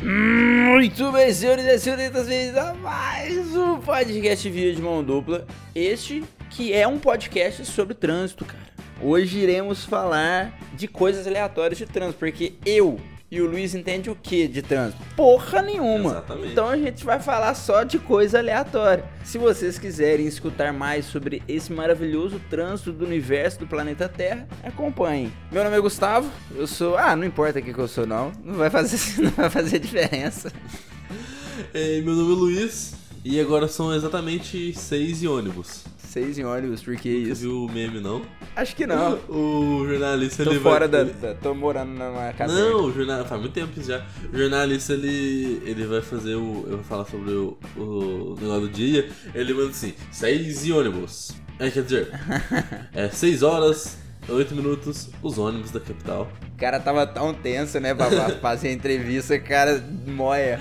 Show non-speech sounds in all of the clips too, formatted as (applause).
Muito bem, senhores e senhoritas, bem a mais um podcast Via de Mão Dupla. Este que é um podcast sobre trânsito, cara. Hoje iremos falar de coisas aleatórias de trânsito, porque eu e o Luiz entende o que de trânsito? Porra nenhuma. Exatamente. Então a gente vai falar só de coisa aleatória. Se vocês quiserem escutar mais sobre esse maravilhoso trânsito do universo do planeta Terra, acompanhem. Meu nome é Gustavo, eu sou. Ah, não importa o que eu sou, não. Não vai fazer, (laughs) não vai fazer diferença. É, meu nome é Luiz e agora são exatamente seis e ônibus. Seis em ônibus, porque Você isso. viu o meme, não? Acho que não. (laughs) O jornalista Tô ele fora da, vai... da- Tô morando numa casa. Não, o jornal... faz muito tempo já. O jornalista ele, ele vai fazer o. Eu vou falar sobre o, o negócio do dia. Ele manda assim: seis e ônibus. É, quer dizer, (laughs) é seis horas, oito minutos, os ônibus da capital. O cara tava tão tenso, né, babá? (laughs) Fazer a entrevista, cara, moia.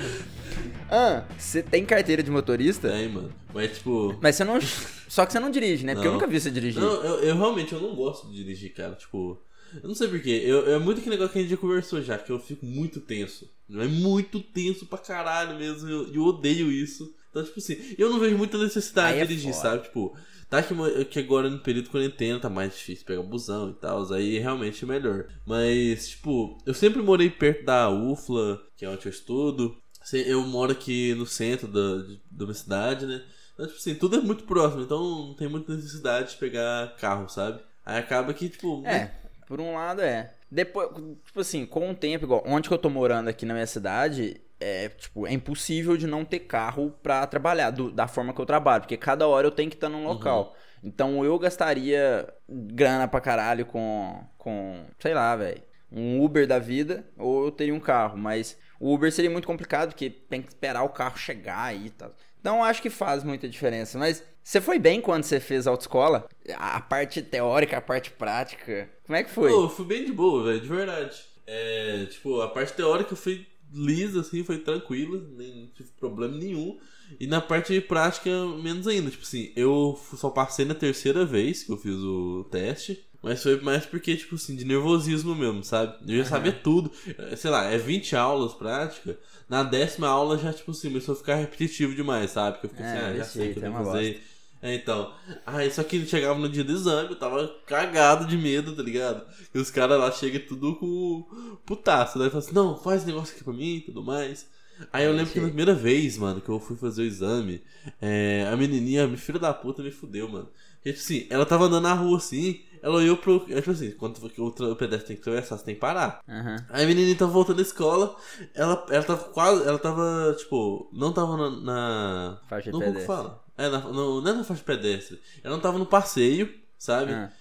Ah, você tem carteira de motorista? Tem, mano. Mas tipo. Mas você não. (laughs) Só que você não dirige, né? Porque eu nunca vi você dirigir. Não, eu, eu realmente eu não gosto de dirigir, cara. Tipo, eu não sei porquê. Eu, é muito que negócio que a gente já conversou já, que eu fico muito tenso. Não é muito tenso pra caralho mesmo. Eu, eu odeio isso. Então, tipo assim, eu não vejo muita necessidade Aí é de dirigir, foda. sabe? Tipo, tá que, que agora no período de quarentena tá mais difícil pegar busão e tal. Aí realmente é melhor. Mas, tipo, eu sempre morei perto da UFLA, que é onde eu estudo. Se- Eu moro aqui no centro da, de- da minha cidade, né? Então, tipo assim, tudo é muito próximo, então não tem muita necessidade de pegar carro, sabe? Aí acaba que, tipo. É, por um lado é. Depois, tipo assim, com o tempo, igual onde que eu tô morando aqui na minha cidade, é, tipo, é impossível de não ter carro pra trabalhar, do- da forma que eu trabalho, porque cada hora eu tenho que estar num local. Então eu gastaria grana pra caralho com, com sei lá, velho, um Uber da vida, ou eu teria um carro, mas o Uber seria muito complicado, porque tem que esperar o carro chegar aí e tal. Então acho que faz muita diferença. Mas você foi bem quando você fez autoescola? A parte teórica, a parte prática. Como é que foi? Pô, eu fui bem de boa, velho, de verdade. É, tipo, a parte teórica foi lisa, assim, foi tranquila, nem tive problema nenhum. E na parte prática, menos ainda. Tipo assim, eu só passei na terceira vez que eu fiz o teste. Mas foi mais porque, tipo assim, de nervosismo mesmo, sabe? Eu já sabia tudo. Eh, Sei lá, é 20 aulas prática. Na décima aula já, tipo assim, começou a ficar repetitivo demais, sabe? Porque eu fiquei É, assim, ah, já sei que eu é uma fazer. É, então. Aí só que chegava no dia do exame, eu tava cagado de medo, tá ligado? E os caras lá chegam tudo com putaço, né? Fala assim, não, faz esse negócio aqui pra mim e tudo mais. Aí eu É, lembro que na primeira vez, mano, que eu fui fazer o exame, é, a menininha, filha da puta, me fudeu, mano. Porque, tipo assim, ela tava andando na rua assim, ela olhou pro. é, Tipo assim, quando o pedestre tem que atravessar, você tem que parar. Aham. Aí a menininha tava voltando da escola, ela, ela tava quase. Ela tava, tipo, não tava na. na Faixa não, como que pedestre. fala? É, na, no, não é na faixa pedestre. Ela não tava no passeio, sabe? Ah.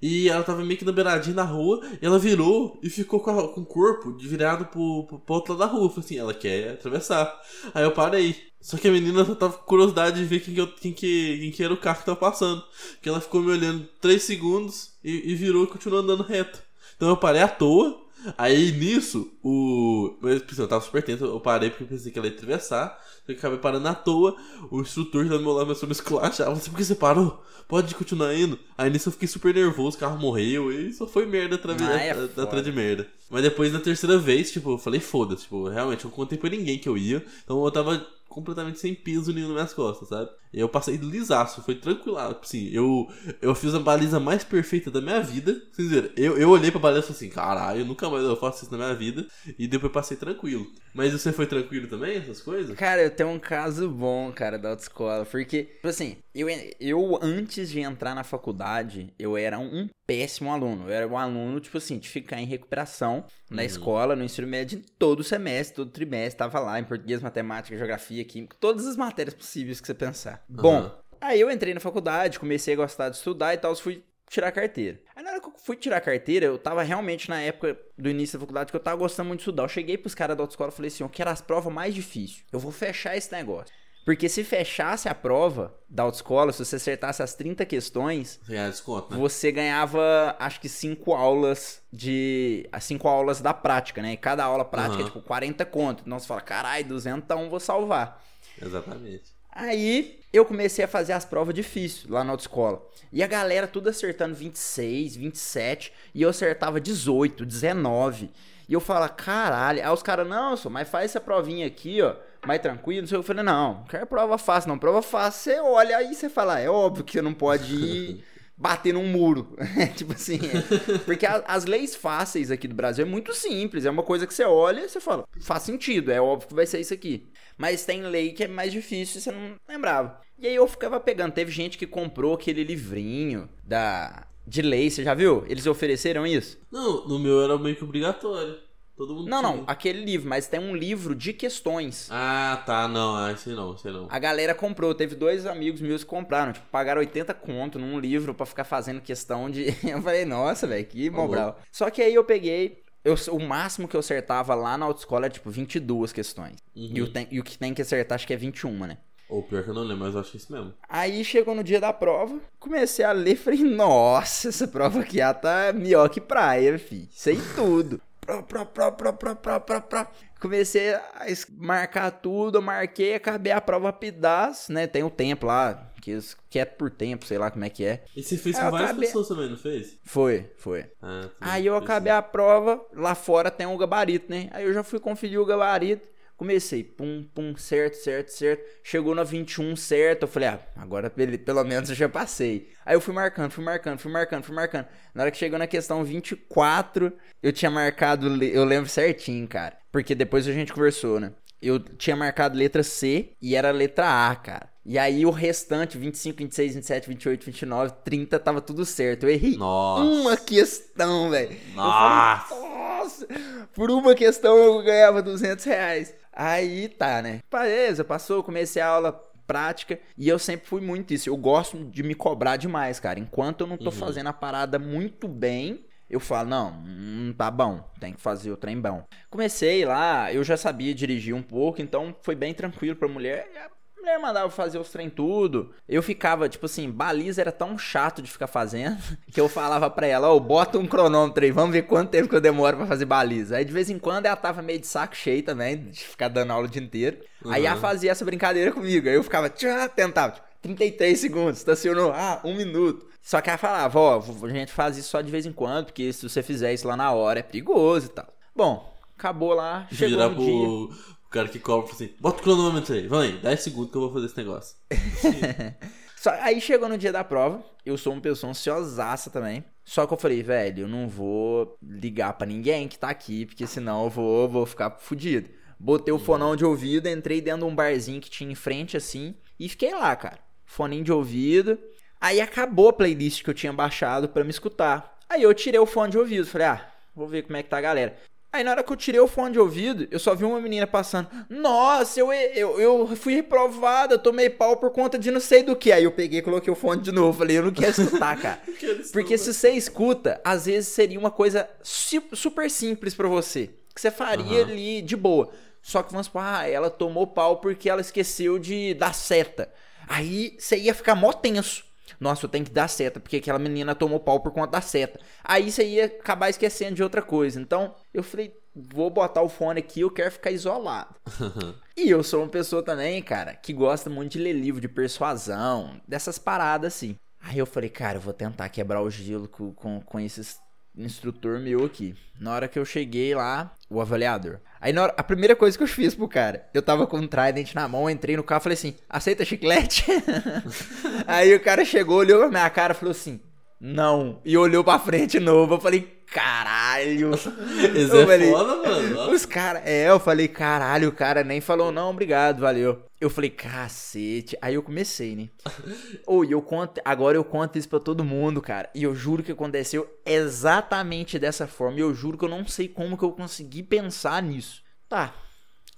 E ela tava meio que na beiradinha da rua, e ela virou e ficou com, a- com o corpo virado pro, pro, pro outro lado da rua. Falei assim, ela quer atravessar. Aí eu parei. Só que a menina só tava com curiosidade de ver quem que, eu- quem, que, quem que era o carro que tava passando. Que ela ficou me olhando 3 segundos e, e virou e continuou andando reto. Então eu parei à toa. Aí nisso, o. Eu, tipo assim, eu tava super tenso, eu parei porque eu pensei que ela ia atravessar. Só que eu acabei parando à toa. O instrutor que tá do meu lado começou a me esculachar. Falei, por que você parou? Pode continuar indo. Aí nisso eu fiquei super nervoso, o carro morreu e só foi merda atrás Ah, é atrás de merda. Mas depois na terceira vez, tipo, eu falei, foda-se, tipo, realmente eu não contei pra ninguém que eu ia. Então eu tava completamente sem peso nenhum nas minhas costas, sabe? Eu passei lisaço, foi tranquilo. Assim, eu, eu fiz a baliza mais perfeita da minha vida. Vocês viram? Eu, eu olhei pra baliza e falei assim, caralho, nunca mais eu faço isso na minha vida. E depois passei tranquilo. Mas você foi tranquilo também, essas coisas? Cara, eu tenho um caso bom, cara, da autoescola. Porque, tipo assim, eu, eu antes de entrar na faculdade, eu era um péssimo aluno. Eu era um aluno, tipo assim, de ficar em recuperação na Uhum. escola, no ensino médio, todo semestre, todo trimestre, tava lá em português, matemática, geografia, química, todas as matérias possíveis que você pensar. Bom, aí eu entrei na faculdade, comecei a gostar de estudar e tal, fui tirar carteira. Aí na hora que eu fui tirar carteira, eu tava realmente na época do início da faculdade que eu tava gostando muito de estudar. Eu cheguei pros caras da autoescola e falei assim, eu quero as provas mais difíceis. Eu vou fechar esse negócio. Porque se fechasse a prova da autoescola, se você acertasse as 30 questões, Você ganha desconto, né? você ganhava, acho que 5 aulas de. As 5 aulas da prática, né? E cada aula prática é Aham. tipo 40 conto. Então você fala, caralho, 200, então vou salvar. Exatamente. Aí eu comecei a fazer as provas difíceis lá na autoescola. E a galera tudo acertando 26, 27. E eu acertava 18, 19. E eu falo, caralho. Aí os caras, não, só, mas faz essa provinha aqui, ó, mais tranquilo. Não sei, eu falei, não, não quero prova fácil, não. Prova fácil, você olha aí você fala, é óbvio que você não pode ir (laughs) bater num muro. (laughs) tipo assim, é. porque a, as leis fáceis aqui do Brasil é muito simples. É uma coisa que você olha e você fala, faz sentido, é óbvio que vai ser isso aqui. Mas tem lei que é mais difícil e você não lembrava. E aí eu ficava pegando. Teve gente que comprou aquele livrinho da de lei, você já viu? Eles ofereceram isso? Não, no meu era meio que obrigatório. Todo mundo Não, tinha. não, aquele livro, mas tem um livro de questões. Ah, tá, não, ah, esse não, esse não. A galera comprou, teve dois amigos meus que compraram, tipo, pagaram 80 conto num livro pra ficar fazendo questão de. (laughs) Eu falei, nossa, velho, que Tá mobral. Só que aí eu peguei. Eu, o máximo que eu acertava lá na autoescola é tipo 22 questões. Uhum. E, o tem- e o que tem que acertar acho que é 21, né? Ou pior que eu não lembro, mas eu acho isso mesmo. Aí chegou no dia da prova, comecei a ler, falei, nossa, essa prova aqui já tá melhor que praia, fi. Sei tudo. Pró, pró, pró, pró, pró, pró, pró, pró. Comecei a marcar tudo, marquei, acabei a prova pedaço, né? Tem o tempo lá, que, que é por tempo, sei lá como é que é. E você fez Ah, com várias acabei- pessoas também, não fez? Foi, foi. Ah, tá. Aí eu acabei a prova, lá fora tem um gabarito, né? Aí eu já fui conferir o gabarito, comecei, pum, pum, certo, certo, certo. Chegou na 21 certo, eu falei, ah, agora pelo, menos eu já passei. Aí eu fui marcando, fui marcando, fui marcando, fui marcando. Na hora que chegou na questão 24, eu tinha marcado, eu lembro certinho, cara. Porque depois a gente conversou, né? Eu tinha marcado letra C e era letra A, cara. E aí o restante, 25, 26, 27, 28, 29, 30, tava tudo certo. Eu errei Nossa. uma questão, velho. Nossa. Nossa! Por uma questão eu ganhava 200 reais. Aí tá, né? Beleza, passou, comecei a aula prática e eu sempre fui muito isso. Eu gosto de me cobrar demais, cara. Enquanto eu não tô fazendo a parada muito bem, eu falo, não, não tá bom, tem que fazer o trem bom. Comecei lá, eu já sabia dirigir um pouco, então foi bem tranquilo pra mulher. Mulher mandava fazer os trem tudo. Eu ficava, tipo assim, baliza era tão chato de ficar fazendo (laughs) que eu falava pra ela, ó, bota um cronômetro aí, vamos ver quanto tempo que eu demoro pra fazer baliza. Aí de vez em quando ela tava meio de saco cheio também, de ficar dando aula o dia inteiro. Aí ela Uhum. fazia essa brincadeira comigo. Aí eu ficava, tchá, tentava, tipo, 33 segundos, estacionou, ah, um minuto. Só que ela falava, ó, a gente faz isso só de vez em quando, porque se você fizer isso lá na hora é perigoso e tal. Bom, acabou lá, chegou no pro, dia. Cara que cobra e fala assim: bota o cronômetro aí, vai aí, 10 segundos que eu vou fazer esse negócio. (laughs) Só, aí chegou no dia da prova, eu sou uma pessoa ansiosaça também. Só que eu falei, velho, eu não vou ligar pra ninguém que tá aqui, porque senão eu vou, vou ficar fudido. Botei o fonão de ouvido, entrei dentro de um barzinho que tinha em frente assim, e fiquei lá, cara. Foninho de ouvido. Aí acabou a playlist que eu tinha baixado pra me escutar. Aí eu tirei o fone de ouvido, falei, ah, vou ver como é que tá a galera. Aí na hora que eu tirei o fone de ouvido, eu só vi uma menina passando. Nossa, eu, eu, eu fui reprovada, tomei pau por conta de não sei do que. Aí eu peguei e coloquei o fone de novo. Falei, eu não quero escutar, cara. (laughs) Porque se você escuta, às vezes seria uma coisa su- super simples pra você. Que você faria Aham. ali de boa. Só que vamos supor, ah, ela tomou pau porque ela esqueceu de dar seta. Aí você ia ficar mó tenso. Nossa, eu tenho que dar seta, porque aquela menina tomou pau por conta da seta. Aí você ia acabar esquecendo de outra coisa. Então, eu falei, vou botar o fone aqui, eu quero ficar isolado. (laughs) E eu sou uma pessoa também, cara, que gosta muito de ler livro de persuasão, dessas paradas assim. Aí eu falei, cara, eu vou tentar quebrar o gelo com, com, com esses instrutor meu aqui. Na hora que eu cheguei lá, o avaliador. Aí na hora, a primeira coisa que eu fiz pro cara, eu tava com um trident na mão, entrei no carro falei assim, aceita chiclete? (laughs) Aí o cara chegou, olhou pra minha cara e falou assim, não. E olhou pra frente novo. Eu falei, caralho. (laughs) Eu é falei, foda, mano. Os caras, é, eu falei, caralho, o cara nem falou, não, obrigado, valeu. Eu falei, cacete. Aí eu comecei, né? (laughs) Ou eu conto, agora eu conto isso pra todo mundo, cara. E eu juro que aconteceu exatamente dessa forma. E eu juro que eu não sei como que eu consegui pensar nisso. Tá.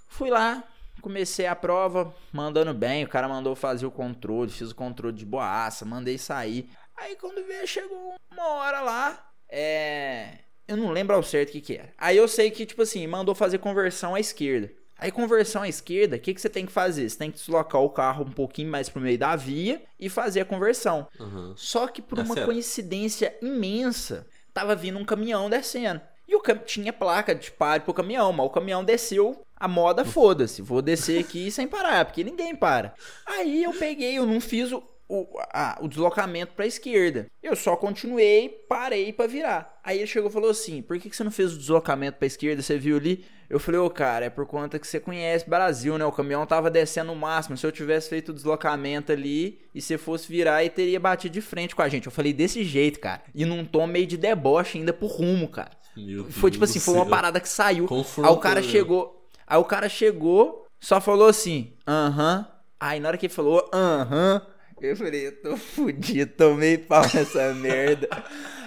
Fui lá, comecei a prova, mandando bem. O cara mandou fazer o controle, fiz o controle de boaça, mandei sair. Aí quando veio, chegou uma hora lá, é. Eu não lembro ao certo o que, que era. Aí eu sei que, tipo assim, mandou fazer conversão à esquerda. Aí, conversão à esquerda, o que, que você tem que fazer? Você tem que deslocar o carro um pouquinho mais pro meio da via e fazer a conversão. Uhum. Só que por É uma certo. coincidência imensa, tava vindo um caminhão descendo. E o cam... tinha placa de pare pro caminhão, mas o caminhão desceu, a moda foda-se. Vou descer aqui (laughs) sem parar, porque ninguém para. Aí eu peguei, eu não fiz o. o, a, o deslocamento pra esquerda. Eu só continuei, parei pra virar. Aí ele chegou e falou assim: por que, que você não fez o deslocamento pra esquerda? Você viu ali? Eu falei, ô cara, é por conta que você conhece Brasil, né? O caminhão tava descendo o máximo. Se eu tivesse feito o deslocamento ali e você fosse virar, e teria batido de frente com a gente. Eu falei desse jeito, cara. E num tom meio de deboche ainda pro rumo, cara. Meu Foi tipo assim, foi uma parada que saiu. Aí o cara chegou. Aí o cara chegou, só falou assim, aham. Aí na hora que ele falou, aham, eu falei, eu tô fudido, tomei pau nessa (laughs) merda.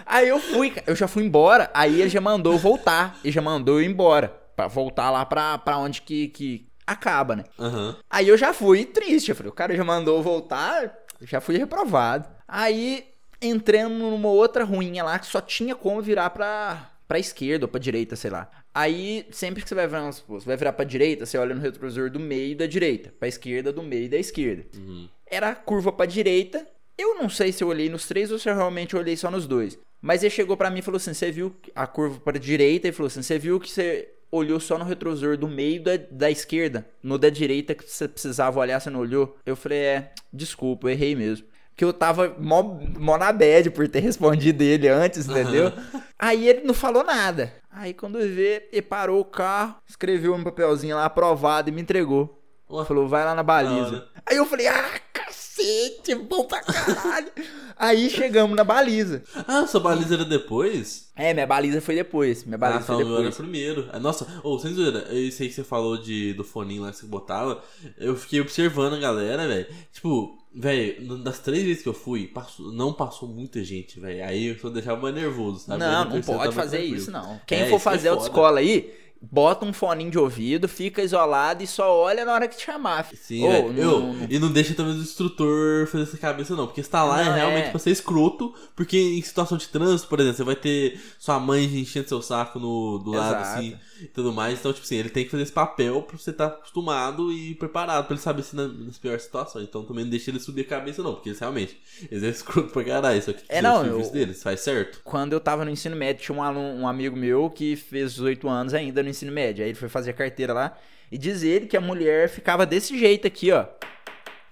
Aí eu fui, eu já fui embora. Aí ele já mandou eu voltar. Ele já mandou eu ir embora. Pra voltar lá pra, pra onde que, que acaba, né? Aham. Aí eu já fui triste. Eu falei, o cara já mandou eu voltar, já fui reprovado. Aí entramos numa outra ruinha lá que só tinha como virar pra, pra esquerda ou pra direita, sei lá. Aí, sempre que você vai virar, você vai virar pra direita, você olha no retrovisor do meio da direita, pra esquerda, do meio da esquerda. Uhum. Era a curva pra direita. Eu não sei se eu olhei nos três ou se eu realmente olhei só nos dois. Mas ele chegou pra mim e falou assim: Você viu a curva para direita? E falou assim: Você viu que você olhou só no retrovisor do meio da, da esquerda? No da direita que você precisava olhar, você não olhou? Eu falei: É, desculpa, eu errei mesmo. Que eu tava mó, mó na bad por ter respondido ele antes, entendeu? Aí ele não falou nada. Aí quando vi, ele parou o carro, escreveu um papelzinho lá, aprovado, e me entregou. Ué. Falou, vai lá na baliza. hora. Aí eu falei, ah, cacete, bom pra caralho. Aí chegamos na baliza. Ah, sua baliza era depois? É, minha baliza foi depois. Minha baliza ah, foi então meu era depois. primeiro. Ah, Nossa, ô, sem zoeira, isso aí que você falou de, do foninho lá que você botava, eu fiquei observando a galera, velho. Tipo, velho, das três vezes que eu fui, passou- não passou muita gente, velho. Aí eu só deixava mais nervoso, sabe? Não, não pode fazer tranquilo. isso, não. Quem É, for é fazer foda. autoescola aí, bota um foninho de ouvido, fica isolado e só olha na hora que te chamar. Sim, velho. não- Eu- não- E não deixa também o instrutor fazer essa cabeça, não. Porque você tá lá é realmente é. pra ser escroto. Porque em situação de trânsito, por exemplo, você vai ter sua mãe enchendo seu saco no, do lado, Exato. assim, e tudo mais. Então, tipo assim, ele tem que fazer esse papel pra você estar acostumado e preparado, pra ele saber se na- nas piores situações. Então também não deixa ele subir a cabeça, não. Porque eles realmente, eles é (laughs) escroto pra caralho. Só que É, o não, serviço eu- deles faz certo. Quando eu tava no ensino médio, tinha um, aluno, um amigo meu que fez 18 anos ainda no ensino médio. Aí ele foi fazer a carteira lá. E diz ele que a mulher ficava desse jeito aqui, ó.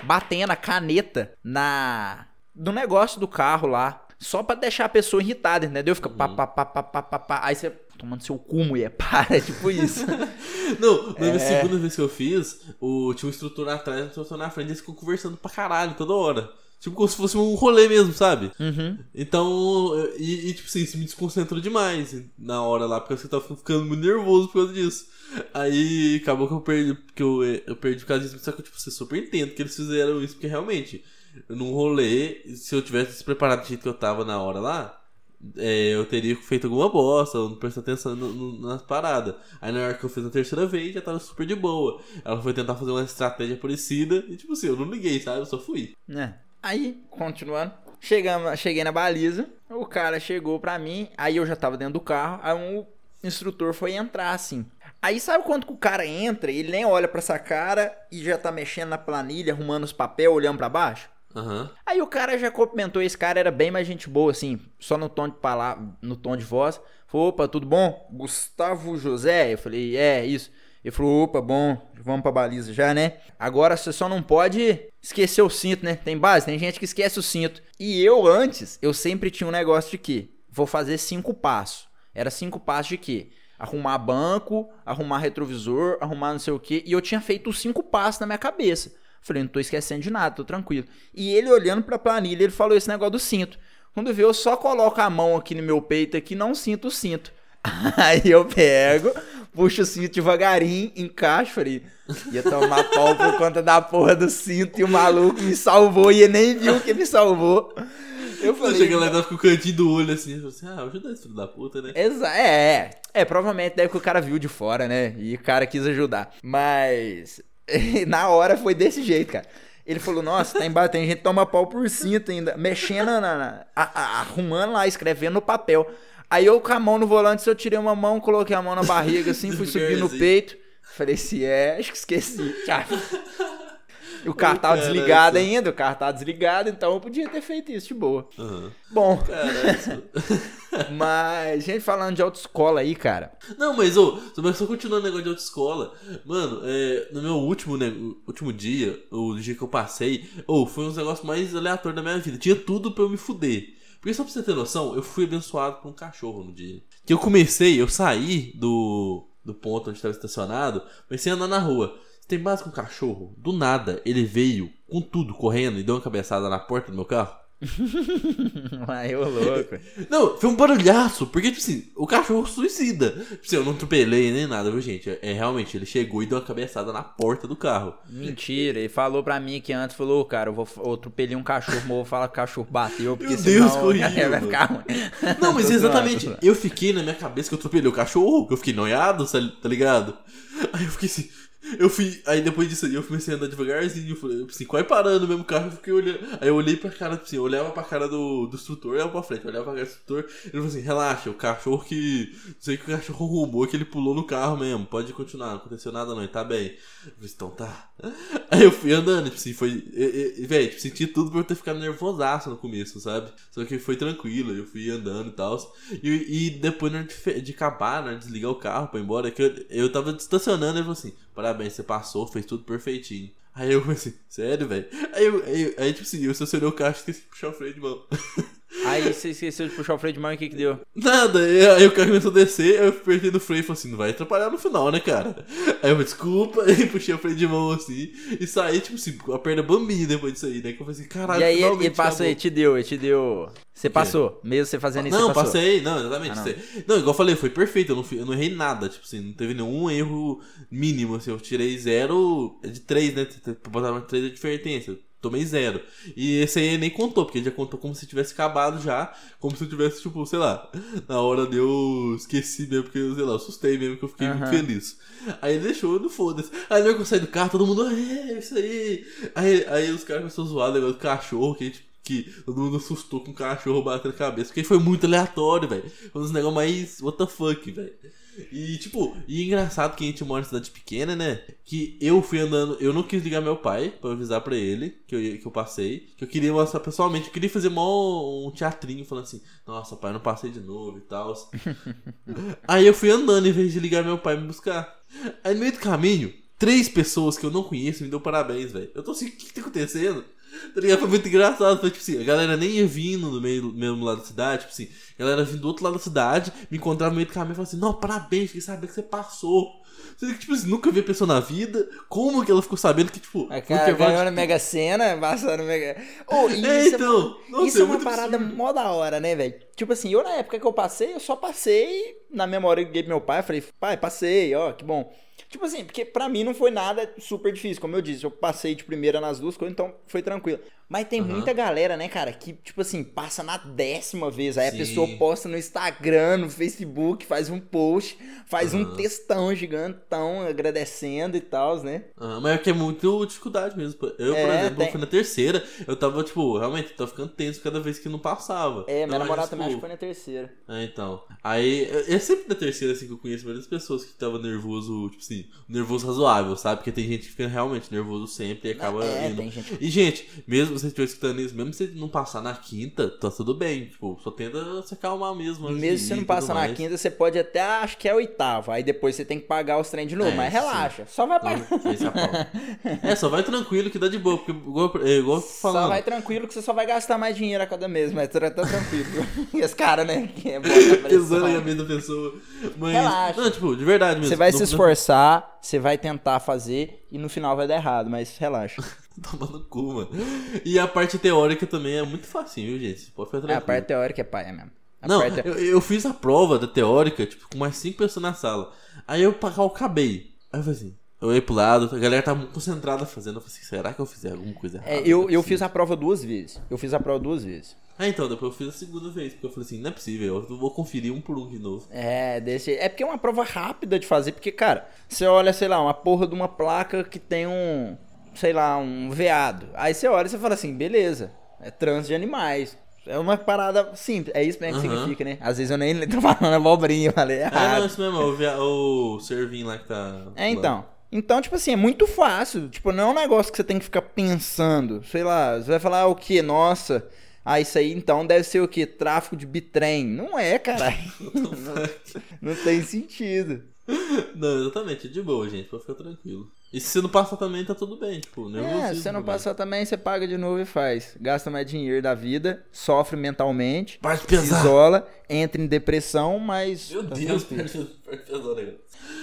Batendo a caneta na. no negócio do carro lá. Só pra deixar a pessoa irritada, entendeu? Fica pá, pá, pá, pá, pá, pá, pá. Aí você. Tomando seu cu, mulher. (laughs) Para, tipo isso. (laughs) Não, na É. segunda vez que eu fiz, o, tinha um instrutor atrás e um instrutor na frente, eles ficam conversando pra caralho toda hora. Tipo, como se fosse um rolê mesmo, sabe? Uhum. Então, e, e, tipo assim, isso me desconcentrou demais na hora lá, porque eu tava ficando muito nervoso por causa disso. Aí acabou que eu perdi, que eu, eu perdi por causa disso, só que tipo, você super entendo que eles fizeram isso, porque realmente, num rolê, se eu tivesse se preparado do jeito que eu tava na hora lá, é, eu teria feito alguma bosta, eu não prestei atenção no, no, nas paradas. Aí na hora que eu fiz a terceira vez, já tava super de boa. Ela foi tentar fazer uma estratégia parecida, e tipo assim, eu não liguei, sabe? Eu só fui. né? Aí, continuando. Chegamos, cheguei na baliza, o cara chegou pra mim, aí eu já tava dentro do carro, aí um instrutor foi entrar assim. Aí sabe quando que o cara entra, ele nem olha pra essa cara e já tá mexendo na planilha, arrumando os papéis, olhando pra baixo? Aham. Aí o cara já cumprimentou, esse cara era bem mais gente boa, assim, só no tom de palavra, no tom de voz. Falou, opa, tudo bom? Gustavo José? Eu falei, é, isso. Ele falou, opa, bom, vamos pra baliza já, né? Agora você só não pode esquecer o cinto, né? Tem base, tem gente que esquece o cinto. E eu, antes, eu sempre tinha um negócio de que vou fazer cinco passos. Era cinco passos de quê? Arrumar banco, arrumar retrovisor, arrumar não sei o quê. E eu tinha feito os cinco passos na minha cabeça. Falei, não tô esquecendo de nada, tô tranquilo. E ele olhando pra planilha, ele falou esse negócio do cinto. Quando vê, eu só coloco a mão aqui no meu peito aqui, não sinto o cinto. (laughs) Aí eu pego, puxo o cinto devagarinho, encaixo, falei, ia tomar pau por conta da porra do cinto e o maluco me salvou e nem viu que me salvou. Eu falei, cheguei lá e tava com o cantinho do olho assim, eu falei assim, ah, ajuda esse filho da puta, né? Exa é, é, é, provavelmente deve que o cara viu de fora, né? E o cara quis ajudar. Mas (laughs) na hora foi desse jeito, cara. Ele falou, nossa, tá embaixo, tem gente que toma pau por cinto ainda, mexendo na, na- a- a- arrumando lá, escrevendo no papel. Aí eu com a mão no volante, eu tirei uma mão, coloquei a mão na barriga, assim, fui (laughs) subir no peito. Falei, se é, acho que esqueci. Tchau. (laughs) O carro tava Caraca. desligado ainda, o carro tava desligado, então eu podia ter feito isso de boa. Aham. Bom, (laughs) mas gente falando de autoescola aí, cara. Não, mas, ô, só continuando o negócio de autoescola. Mano, é, no meu último, né, último dia, o dia que eu passei, ô, foi um negócio mais aleatório da minha vida. Tinha tudo pra eu me fuder. Porque só pra você ter noção, eu fui abençoado por um cachorro no dia. Que eu comecei, eu saí do, do ponto onde estava estacionado, comecei a andar na rua. Tem mais que um cachorro? Do nada, ele veio com tudo correndo e deu uma cabeçada na porta do meu carro. (laughs) Ai, ô louco. Não, foi um barulhaço, porque, tipo assim, o cachorro suicida. Tipo assim, eu não atropelei nem nada, viu, gente? É, realmente, ele chegou e deu uma cabeçada na porta do carro. Mentira, ele falou pra mim que antes, falou, cara, eu vou eu atropelei um cachorro, mas eu vou falar que o cachorro bateu, porque Meu Deus, senão (laughs) que horrível. vai ficar ruim. Não, mas (laughs) exatamente, eu fiquei na minha cabeça que eu atropelei o cachorro, que eu fiquei noiado, tá ligado? Aí eu fiquei assim. Eu fui. Aí depois disso eu comecei a andar devagarzinho. Eu falei, assim, quase parando o mesmo carro. Eu fiquei olhando. Aí eu olhei pra cara, assim, eu olhava pra cara do, do instrutor, olhava pra frente, olhava pra cara do instrutor. Ele falou assim: relaxa, o cachorro que. Sei que o cachorro roubou, que ele pulou no carro mesmo. Pode continuar, não aconteceu nada não, ele tá bem. Eu falei, então tá. (laughs) Aí eu fui andando, tipo assim, foi. Véi, tipo, senti tudo por eu ter ficado nervosaço no começo, sabe? Só que foi tranquilo, eu fui andando e tal. E, e depois, na hora de, de acabar, né, desligar o carro pra ir embora, que eu, eu tava estacionando ele falou assim: parabéns, você passou, fez tudo perfeitinho. Aí eu falei assim, sério, velho? Aí, eu, aí, aí, tipo assim, eu estacionei o carro e esqueci de puxar o freio de mão. (laughs) Aí você esqueceu de puxar o freio de mão e o que que deu? Nada, aí, o carro começou a descer, aí eu apertei no freio e falei assim, não vai atrapalhar no final, né, cara? Aí eu falei, desculpa, aí (laughs) puxei o freio de mão assim, e saí, tipo assim, com a perna bambinha depois disso aí, né? Que eu falei assim, caralho, e aí ele, ele passou, acabou. ele te deu, ele te deu. Você passou, mesmo você fazendo isso, Não, você passou. passei, não, exatamente. Ah, não. sei. não. igual eu falei, foi perfeito, eu não, eu não errei nada, tipo assim, não teve nenhum erro mínimo, assim, eu tirei zero é de três, né? Botaram três de advertência. Tomei zero. E esse aí nem contou, porque ele já contou como se tivesse acabado já. Como se eu tivesse, tipo, sei lá, na hora de eu esqueci mesmo, porque, sei lá, assustei mesmo, que eu fiquei muito Aham. feliz. Aí ele deixou, não foda-se. Aí eu saí do carro, todo mundo, é, é isso aí. Aí, aí os caras começaram a zoar o negócio do cachorro, que, tipo, que todo mundo assustou com o cachorro batendo na cabeça. Porque foi muito aleatório, velho. Foi um dos negócios mais what the fuck, velho. E, tipo, e engraçado que a gente mora em cidade pequena, né? Que eu fui andando, eu não quis ligar meu pai pra avisar pra ele que eu, que eu passei. Que eu queria mostrar pessoalmente, eu queria fazer mó um teatrinho falando assim: Nossa, pai, não passei de novo e tal. (laughs) Aí eu fui andando em vez de ligar meu pai me buscar. Aí no meio do caminho, três pessoas que eu não conheço me deu parabéns, velho. Eu tô assim, o que, que tá acontecendo? Tá ligado? Foi muito engraçado. Foi tipo assim, a galera nem ia vindo no meio do mesmo lado da cidade. Tipo assim, a galera vindo do outro lado da cidade, me encontrava no meio do caminho e falava assim: Não, parabéns, fiquei sabendo que você passou. Que, tipo assim, nunca vi a pessoa na vida. Como que ela ficou sabendo que, tipo. A porque cara ganhou na tipo, Mega Sena, (laughs) passou no Mega. Oh, e É, isso então. É, Nossa, isso é é uma parada absurdo. mó da hora, né, velho? Tipo assim, eu na época que eu passei, eu só passei. Na memória que eu liguei pro meu pai, eu falei, pai, passei, ó, que bom. Tipo assim, porque pra mim não foi nada super difícil, como eu disse, eu passei de primeira nas duas coisas, então foi tranquilo. Mas tem Aham. muita galera, né, cara, que, tipo assim, passa na décima vez. Aí Sim. a pessoa posta no Instagram, no Facebook, faz um post, faz um Aham. textão gigantão agradecendo e tal, né? Ah, mas é que é muito dificuldade mesmo. Eu, por É, exemplo, tem- fui na terceira, eu tava, tipo, realmente, tava ficando tenso cada vez que não passava. É, minha Então, namorada mas, também acho que tipo, foi na terceira. É, então. Aí, é é sempre na terceira, assim, que eu conheço várias pessoas que tava nervoso, tipo assim, nervoso razoável, sabe? Porque tem gente que fica realmente nervoso sempre e acaba é, indo. gente. E, gente, mesmo você estiver escutando isso, mesmo se você não passar na quinta, tá tudo bem. Tipo, só tenta se acalmar mesmo. Mesmo se ir não passa tudo na mais. quinta, você pode até acho que é oitavo. Aí depois você tem que pagar os trem de novo. É, mas sim. relaxa. Só vai esse (laughs) é a só vai tranquilo que dá de boa, porque igual, é, igual falando. Só vai tranquilo que você só vai gastar mais dinheiro a cada mês, mas tá tá tranquilo. (laughs) e esse cara, né? Que é pesando (laughs) pressão. a da pessoa. Mas. Relaxa. Não, tipo, de verdade mesmo. Você vai se esforçar, você vai tentar fazer e no final vai dar errado, mas relaxa. (laughs) Toma no cu, mano. E a parte teórica também é muito facinho, viu, gente? Pode ficar É, tranquilo. a parte teórica é paia mesmo. A Não, parte- eu, eu fiz a prova da teórica, tipo, com mais cinco pessoas na sala. Aí eu, eu acabei. Aí eu falei assim, eu olhei pro lado, a galera tava muito concentrada fazendo. Eu falei assim, será que eu fiz alguma coisa errada? É, eu, Não é eu possível. fiz a prova duas vezes. Eu fiz a prova duas vezes. Ah, então, depois eu fiz a segunda vez, porque eu falei assim, não é possível, eu vou conferir um por um de novo. É, desse. É porque é uma prova rápida de fazer, porque, cara, você olha, sei lá, uma porra de uma placa que tem um, sei lá, um veado. Aí você olha e você fala assim, beleza, é trans de animais. É uma parada simples, é isso mesmo que Aham. significa, né? Às vezes eu nem (laughs) tô falando abobrinha, falei Ah, errado. não, isso mesmo, o, via... o Servin lá que tá. É, então. Então, tipo assim, é muito fácil. Tipo, não é um negócio que você tem que ficar pensando. Sei lá, você vai falar o quê? Nossa, ah, isso aí então deve ser o quê? Tráfico de bitrem. Não é, caralho. (laughs) não, não tem sentido. Não, exatamente, é de boa, gente, pode ficar tranquilo. E se você não passar também, tá tudo bem, tipo, É, nervosismo. se você não velho. passar também, você paga de novo e faz. Gasta mais dinheiro da vida, sofre mentalmente, se isola, entra em depressão, mas. Meu tá Deus, parte (laughs) pesar, né?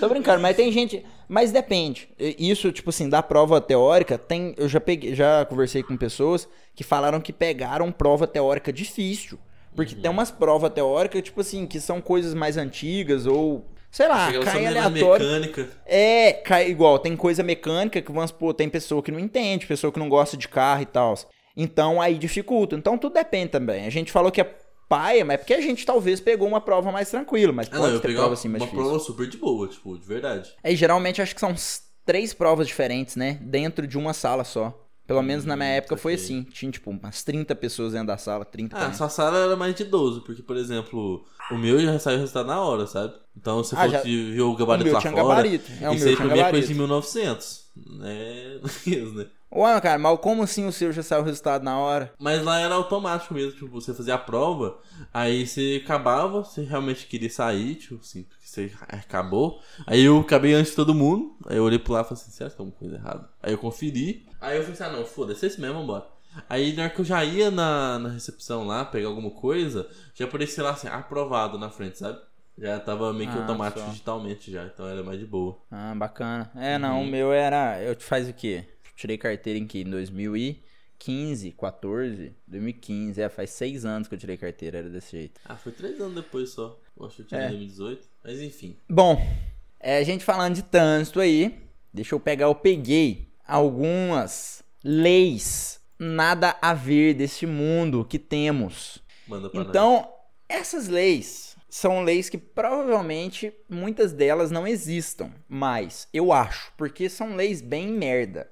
Tô brincando, mas tem gente. Mas depende. Isso, tipo assim, da prova teórica, tem. Eu já peguei, já conversei com pessoas que falaram que pegaram prova teórica difícil. Porque tem umas provas teóricas, tipo assim, que são coisas mais antigas ou. Sei lá, Chega cai aleatório. mecânica. É, cai igual, tem coisa mecânica que, vamos supor, tem pessoa que não entende, pessoa que não gosta de carro e tal. Então aí dificulta. Então tudo depende também. A gente falou que é paia, mas é porque a gente talvez pegou uma prova mais tranquila, mas Ah, pode não, eu ter peguei prova assim mais uma difícil. prova super de boa, tipo, de verdade. Aí geralmente acho que são três provas diferentes, né? Dentro de uma sala só. Pelo menos na minha Hum, época foi assim. Tinha, tipo, umas 30 pessoas dentro da sala, 30 Ah, essa sala era mais de 12, porque, por exemplo, o meu já saiu o resultado na hora, sabe? Então você Ah, falou já- o O gabarito meu lá tinha fora. gabarito. É, o isso meu aí tinha pra mim é coisa de 1900. (laughs) É, isso, né? Ué, cara, mas como assim o seu já saiu o resultado na hora? Mas lá era automático mesmo, tipo, você fazia a prova, aí você acabava, você realmente queria sair, tipo assim, porque você acabou. Aí eu acabei antes de todo mundo, aí eu olhei pro lado e falei assim, será que tem alguma coisa errada? Aí eu conferi, aí eu falei assim, ah não, foda-se, é esse mesmo, vambora. Aí na hora que eu já ia na, na recepção lá, pegar alguma coisa, já aparecia lá assim, aprovado na frente, sabe? Já tava meio que Ah, automático só. digitalmente já, então era mais de boa. Ah, bacana. É, não, Uhum. o meu era. Eu te faz o quê? Tirei carteira em que? Em 2015, 14? 2015, é, faz seis anos que eu tirei carteira, era desse jeito. Ah, foi três anos depois só. Eu acho que eu tinha É. em 2018, mas enfim. Bom, é, a gente falando de trânsito aí, deixa eu pegar, eu peguei algumas leis nada a ver desse mundo que temos. Manda pra nós. Então, essas leis são leis que provavelmente muitas delas não existam mais, eu acho, porque são leis bem merda.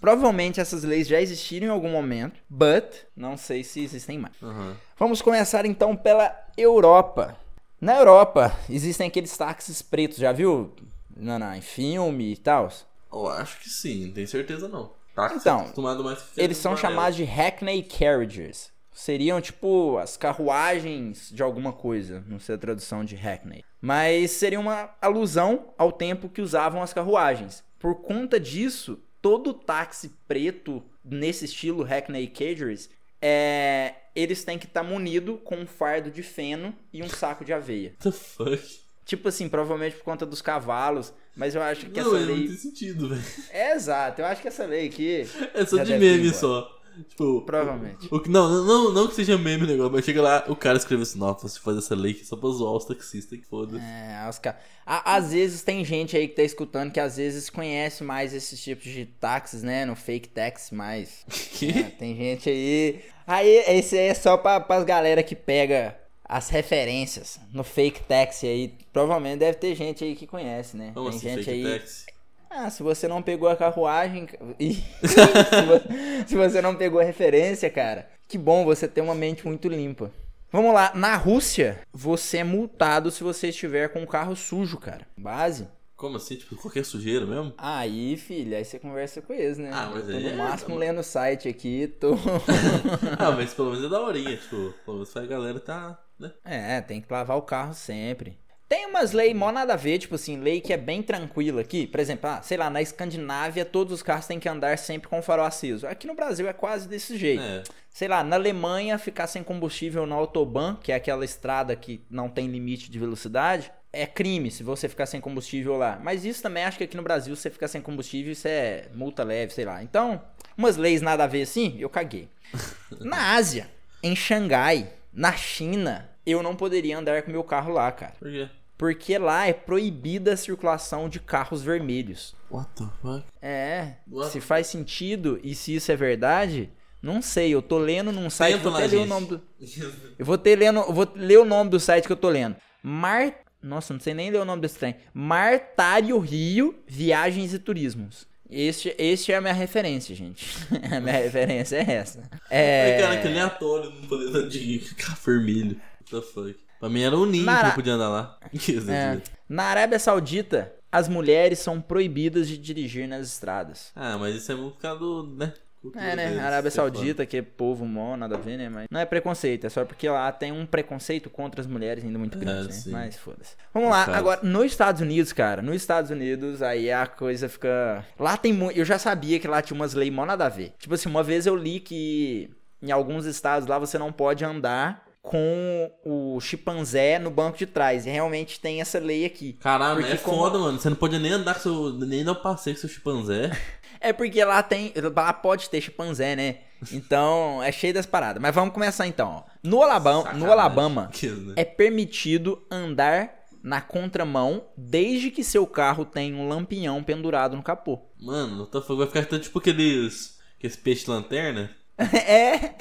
Provavelmente essas leis já existiram em algum momento, but não sei se existem mais. Aham. Vamos começar então pela Europa. Na Europa existem aqueles táxis pretos, já viu? Não, não, em filme e tal. Eu acho que sim, não tenho certeza não. Tá Então, acostumado mais Eles são chamados de Hackney Carriages. Seriam tipo as carruagens de alguma coisa, não sei a tradução de Hackney. Mas seria uma alusão ao tempo que usavam as carruagens. Por conta disso, todo táxi preto nesse estilo Hackney Carriages, é, eles têm que estar munido com um fardo de feno e um saco de aveia. What the fuck? Tipo assim, provavelmente por conta dos cavalos, mas eu acho que não, essa não lei... tem sentido, velho. É exato, eu acho que essa lei aqui... É só de meme só. Tipo, Provavelmente. o, o- não, não, não, que seja meme o negócio, mas chega lá, o cara escreve assim, nossa, você faz essa lei só pra zoar os taxistas, que foda-se. É, os ca... Á- Às vezes tem gente aí que tá escutando que às vezes conhece mais esses tipos de táxis, né? No fake taxi, mais. Que? (laughs) É, tem gente aí. Aí, esse aí é só pra, pras galera que pega as referências no fake taxi aí. Provavelmente deve ter gente aí que conhece, né? Como tem assim, gente fake aí. taxi? Ah, se você não pegou a carruagem. (laughs) Se, vo- se você não pegou a referência, cara, que bom você ter uma mente muito limpa. Vamos lá, na Rússia, você é multado se você estiver com o carro sujo, cara. Base. Como assim? Tipo, qualquer sujeira mesmo? Aí, filho, aí você conversa com eles, né? Ah, mas tô aí no é- máximo lendo o site aqui, tô. (laughs) ah, mas pelo menos é da horinha, tipo, pelo menos a galera tá, né? é, tem que lavar o carro sempre. Tem umas leis mó nada a ver, tipo assim, lei que é bem tranquila aqui. Por exemplo, ah, sei lá, na Escandinávia todos os carros têm que andar sempre com o farol aceso. Aqui no Brasil é quase desse jeito. É. Sei lá, na Alemanha ficar sem combustível na Autobahn, que é aquela estrada que não tem limite de velocidade, é crime se você ficar sem combustível lá. Mas isso também acho que aqui no Brasil, se você ficar sem combustível, isso é multa leve, sei lá. Então, umas leis nada a ver assim, eu caguei. (laughs) Na Ásia, em Xangai, na China, eu não poderia andar com meu carro lá, cara. Por quê? Porque lá é proibida a circulação de carros vermelhos. What the fuck? É, What? se faz sentido e se isso é verdade, não sei. Eu tô lendo num site, Tenta vou até ler o nome do, (laughs) eu vou ter lendo, eu vou ler o nome do site que eu tô lendo. Mar, nossa, não sei nem ler o nome desse trem. Martário Rio Viagens e Turismos. Este, este é a minha referência, gente. (laughs) a minha referência é essa. É, Ai, cara, que aleatório não poder andar de (laughs) carro vermelho. What the fuck? Pra mim era um ninho Mara- que eu podia andar lá. (laughs) É. Na Arábia Saudita, as mulheres são proibidas de dirigir nas estradas. Ah, mas isso é muito por causa do, né? cultura É, né? Arábia é. Saudita, que é povo mó, nada a ver, né? Mas não é preconceito, é só porque lá tem um preconceito contra as mulheres ainda muito grande, né? sim. Mas foda-se. Vamos lá, Caso. agora, nos Estados Unidos, cara, nos Estados Unidos, aí a coisa fica. Lá tem muito. Eu já sabia que lá tinha umas leis mó nada a ver. Tipo assim, uma vez eu li que em alguns estados lá você não pode andar com o chimpanzé no banco de trás. E realmente tem essa lei aqui. Caralho, é como- foda, mano. Você não pode nem andar com seu. nem dar um passeio com seu chimpanzé. (laughs) É porque lá tem. Lá pode ter chimpanzé, né? Então é cheio das paradas. Mas vamos começar então. No Alabama, no. Alabama né? é permitido andar na contramão desde que seu carro tenha um lampião pendurado no capô. Mano. Vai ficar tipo aqueles. Aqueles peixes lanterna. (laughs) é.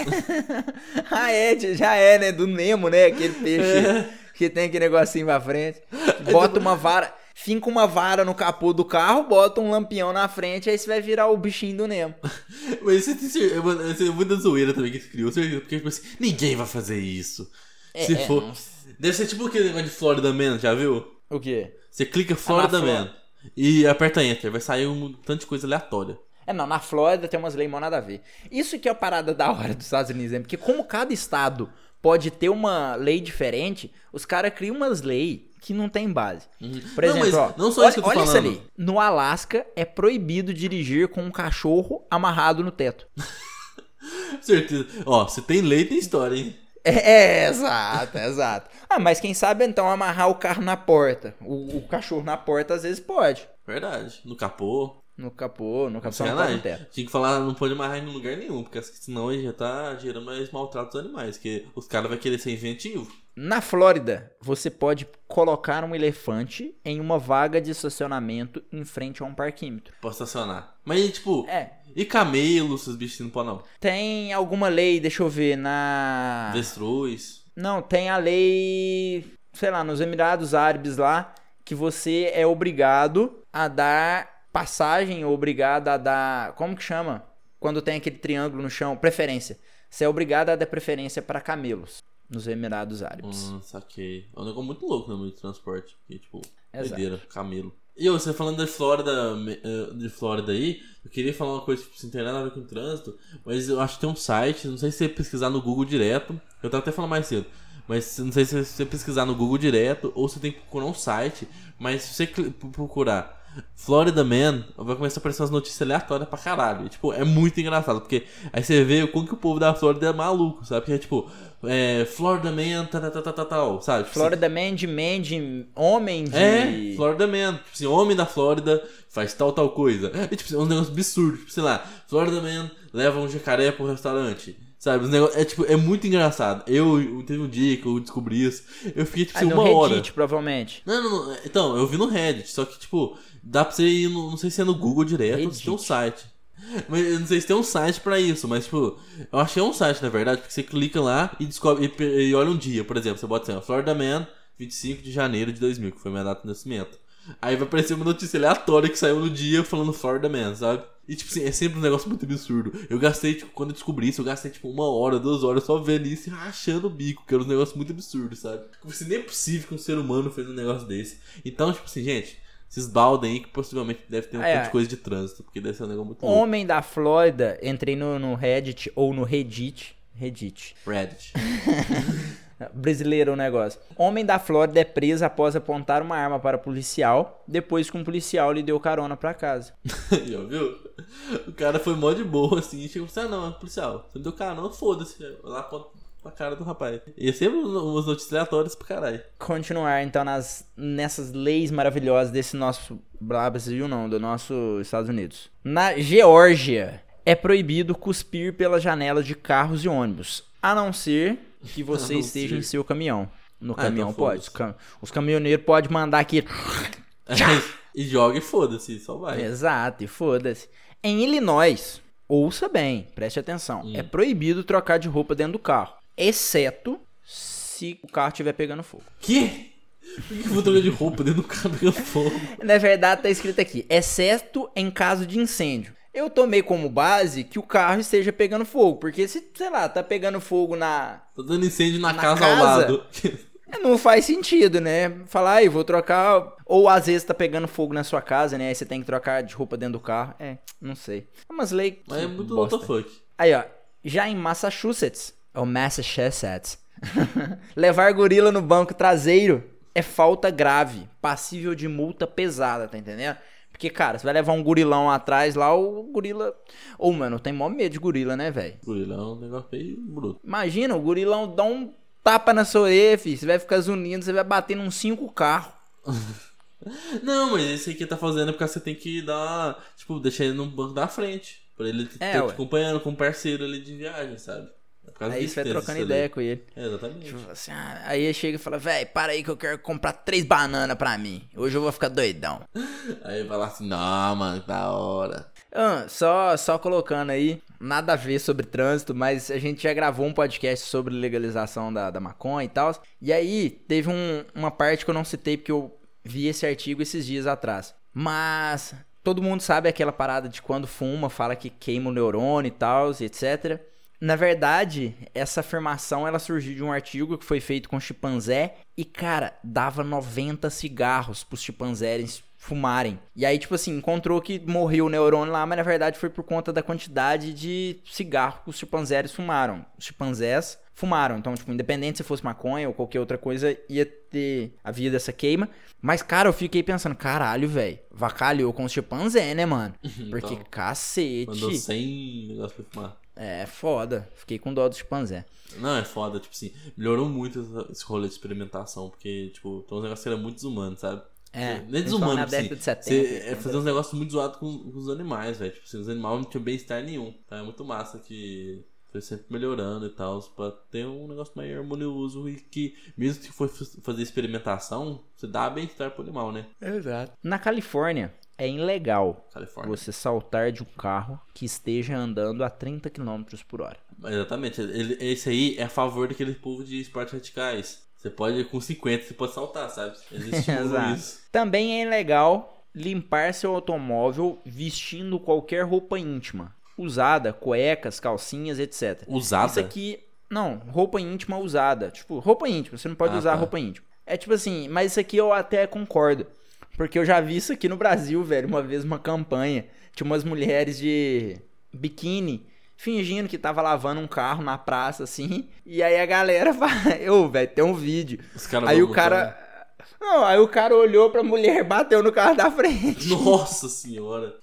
(laughs) ah, é, já é, né? Do Nemo, né? Aquele peixe que tem aquele negocinho pra frente. (laughs) Bota uma vara. Finca uma vara no capô do carro, bota um lampião na frente, aí você vai virar o bichinho do Nemo. Mas você tem certeza. É muita zoeira também que esse criou. Porque, tipo assim, ninguém vai fazer isso. Se é, for. não- Deve ser tipo aquele negócio de Florida Man, já viu? O quê? Você clica Florida Flor- Man e aperta Enter. Vai sair um tanto de coisa aleatória. É, não, na Flórida tem umas leis mó nada a ver. Isso que é a parada da hora dos Estados Unidos, né? Porque como cada estado pode ter uma lei diferente, os caras criam umas leis que não tem base. Por Uhum. Não, exemplo, ó, não só olha, isso que eu tô olha isso ali. No Alasca é proibido dirigir com um cachorro amarrado no teto. (laughs) Certeza. Ó, se tem lei, tem história, hein? É, é, exato, (laughs) exato. Ah, mas quem sabe então amarrar o carro na porta. O, o cachorro na porta às vezes pode. Verdade. No capô. No capô, no capô só não pode no teto. Tinha que falar, não pode amarrar em lugar nenhum, porque senão ele já tá gerando mais maltrato dos animais, que os caras vão querer ser inventivo. Na Flórida, você pode colocar um elefante em uma vaga de estacionamento em frente a um parquímetro. Pra estacionar. Mas, tipo, É. e camelo, esses bichos não podem não? Tem alguma lei, deixa eu ver, na. Avestruz. Não, tem a lei, sei lá, nos Emirados Árabes lá, que você é obrigado a dar passagem, ou obrigado a dar. Como que chama? Quando tem aquele triângulo no chão, preferência. Você é obrigado a dar preferência para camelos nos Emirados Árabes. Hum, saquei. É um negócio muito louco no meio de transporte. Porque, tipo, doideira, camelo. E ô, você falando da Flórida, eh, de Flórida aí, eu queria falar uma coisa, tipo, sem ter nada a ver com trânsito, mas eu acho que tem um site, não sei se você pesquisar no Google direto, eu tava até falando mais cedo, mas não sei se você pesquisar no Google direto ou você tem que procurar um site, mas se você procurar Florida Man, vai começar a aparecer umas notícias aleatórias pra caralho. E, tipo, é muito engraçado, porque aí você vê o como que o povo da Flórida é maluco, sabe? Porque é tipo, é, Florida Man, tal, tal, tal, tal, tal, sabe? Tipo, Florida Man de man de homem de. é, Florida Man. Tipo assim, homem da Flórida faz tal, tal coisa. E, tipo assim, uns negócios absurdos. Tipo, sei lá, Florida Man leva um jacaré pro restaurante. Sabe, os negócios, é tipo, é muito engraçado. Eu, eu- teve um dia que eu descobri isso, eu fiquei, tipo Ah, assim, uma hora. Reddit, provavelmente. Não, não, não, então, eu vi no Reddit, só que, tipo, dá pra você ir, no, não sei se é no Google direto ou se tem um Reddit. site. Mas eu não sei se tem um site pra isso, mas, tipo, eu achei um site, na verdade, porque você clica lá e descobre, e, e olha um dia, por exemplo, você bota assim, ó, Florida Man, 25 de janeiro de 2000, que foi minha data de nascimento. Aí vai aparecer uma notícia aleatória que saiu no dia falando Florida Man, sabe? E, tipo assim, é sempre um negócio muito absurdo. Eu gastei, tipo, quando eu descobri isso, eu gastei, tipo, uma hora, duas horas só vendo isso e rachando o bico, que era um negócio muito absurdo, sabe? Como se nem é possível que um ser humano fez um negócio desse. Então, tipo assim, gente, esses baldem aí que possivelmente deve ter um É. tanto de coisa de trânsito, porque deve ser um negócio muito louco. Homem da Flórida, entrei no, no Reddit ou no Reddit. Reddit. Reddit. (laughs) Brasileiro o negócio. Homem da Flórida é preso após apontar uma arma para policial, depois que um policial lhe deu carona pra casa. (laughs) Já viu? O cara foi mó de boa, assim, e chegou assim, ah não, é policial. Você me deu carona, foda-se. Lá pra, pra cara do rapaz. E sempre umas notícias aleatórias pra caralho. Continuar então nas, nessas leis maravilhosas desse nosso Brasil, não, do nosso Estados Unidos. Na Geórgia, é proibido cuspir pela janela de carros e ônibus, a não ser que você (laughs) não esteja em seu caminhão. No Ah, caminhão então pode. Os, cam- os caminhoneiros podem mandar aqui. (laughs) e joga e foda-se, só vai. Exato, e foda-se. Em Illinois, ouça bem, preste atenção. Hum. É proibido trocar de roupa dentro do carro, exceto se o carro estiver pegando fogo. Que? Por que eu vou trocar de roupa dentro do carro pegando fogo? (laughs) Na verdade, tá escrito aqui, exceto em caso de incêndio. Eu tomei como base que o carro esteja pegando fogo, porque se, sei lá, tá pegando fogo na. Tô dando incêndio na, Na casa, ao casa? lado. (laughs) Não faz sentido, né? Falar, aí, vou trocar. Ou às vezes tá pegando fogo na sua casa, né? Aí você tem que trocar de roupa dentro do carro. É, não sei. É umas leis. Mas é muito bosta. WTF. Aí, ó. Já em Massachusetts, ou Massachusetts, (laughs) levar gorila no banco traseiro é falta grave, passível de multa pesada, tá entendendo? Porque, cara, você vai levar um gorilão atrás lá, o gorila. Ô, mano, tem maior medo de gorila, né, velho? Gorila é um negócio meio bruto. Imagina, o gorilão dá um tapa na sua orelha, filho. Você vai ficar zunindo, você vai bater num cinco carros. (laughs) Não, mas esse aqui tá fazendo porque você tem que dar. Tipo, deixar ele no banco da frente. Pra ele É, ter ué. te acompanhando com um parceiro ali de viagem, sabe? Causa Aí você vai trocando ideia com ele. É, exatamente. Tipo assim, ah, aí ele chega e fala, véi, para aí que eu quero comprar três bananas pra mim. Hoje eu vou ficar doidão. (laughs) Aí lá assim, não, mano, que da hora. Ah, só, só colocando aí, nada a ver sobre trânsito, mas a gente já gravou um podcast sobre legalização da, da maconha e tal. E aí teve um- uma parte que eu não citei porque eu vi esse artigo esses dias atrás. Mas todo mundo sabe aquela parada de quando fuma, fala que queima o neurônio e tal, etc. Na verdade, essa afirmação ela surgiu de um artigo que foi feito com chimpanzé e, cara, dava 90 cigarros pros chimpanzés fumarem. E aí, tipo assim, encontrou que morreu o neurônio lá, mas na verdade foi por conta da quantidade de cigarro que os chimpanzés fumaram. Os chimpanzés fumaram. Então, tipo, independente se fosse maconha ou qualquer outra coisa, ia ter havia dessa queima. Mas, cara, eu fiquei pensando, caralho, velho, vacalhou com os chimpanzé, né, mano? (laughs) Porque, Então, cacete. Mandou 100 negócios pra fumar. É, foda. Fiquei com dó do chimpanzé. Não, é foda, tipo assim, melhorou muito esse rolê de experimentação, porque, tipo, tem uns negócios que eram muito desumanos, sabe? É, Nem principalmente desumano, na tipo assim, década de 70, você- é 80. fazer uns negócios muito zoados com, com os animais, velho. Tipo assim, os animais não tinham bem-estar nenhum. Então é muito massa que foi sempre melhorando e tal, pra ter um negócio mais harmonioso e que, mesmo que for fazer experimentação, você dá bem-estar pro animal, né? Exato. Na Califórnia, é ilegal Califórnia. você saltar de um carro que esteja andando a 30 km por hora. Exatamente. Ele, esse aí é a favor daquele povo de esportes radicais. Você pode, com 50, você pode saltar, sabe? Existe (laughs) isso. Também é ilegal limpar seu automóvel vestindo qualquer roupa íntima, usada, cuecas, calcinhas, etc. Usada? Isso aqui, não, roupa íntima usada, tipo, roupa íntima, você não pode Ah, usar tá. roupa íntima. É tipo assim, mas isso aqui eu até concordo, porque eu já vi isso aqui no Brasil, velho, uma vez uma campanha, tinha umas mulheres de biquíni fingindo que tava lavando um carro na praça assim, e aí a galera (laughs) vai, ô, velho, tem um vídeo. Aí o cara. Não, aí o cara olhou pra mulher, bateu no carro da frente. (laughs) Nossa senhora.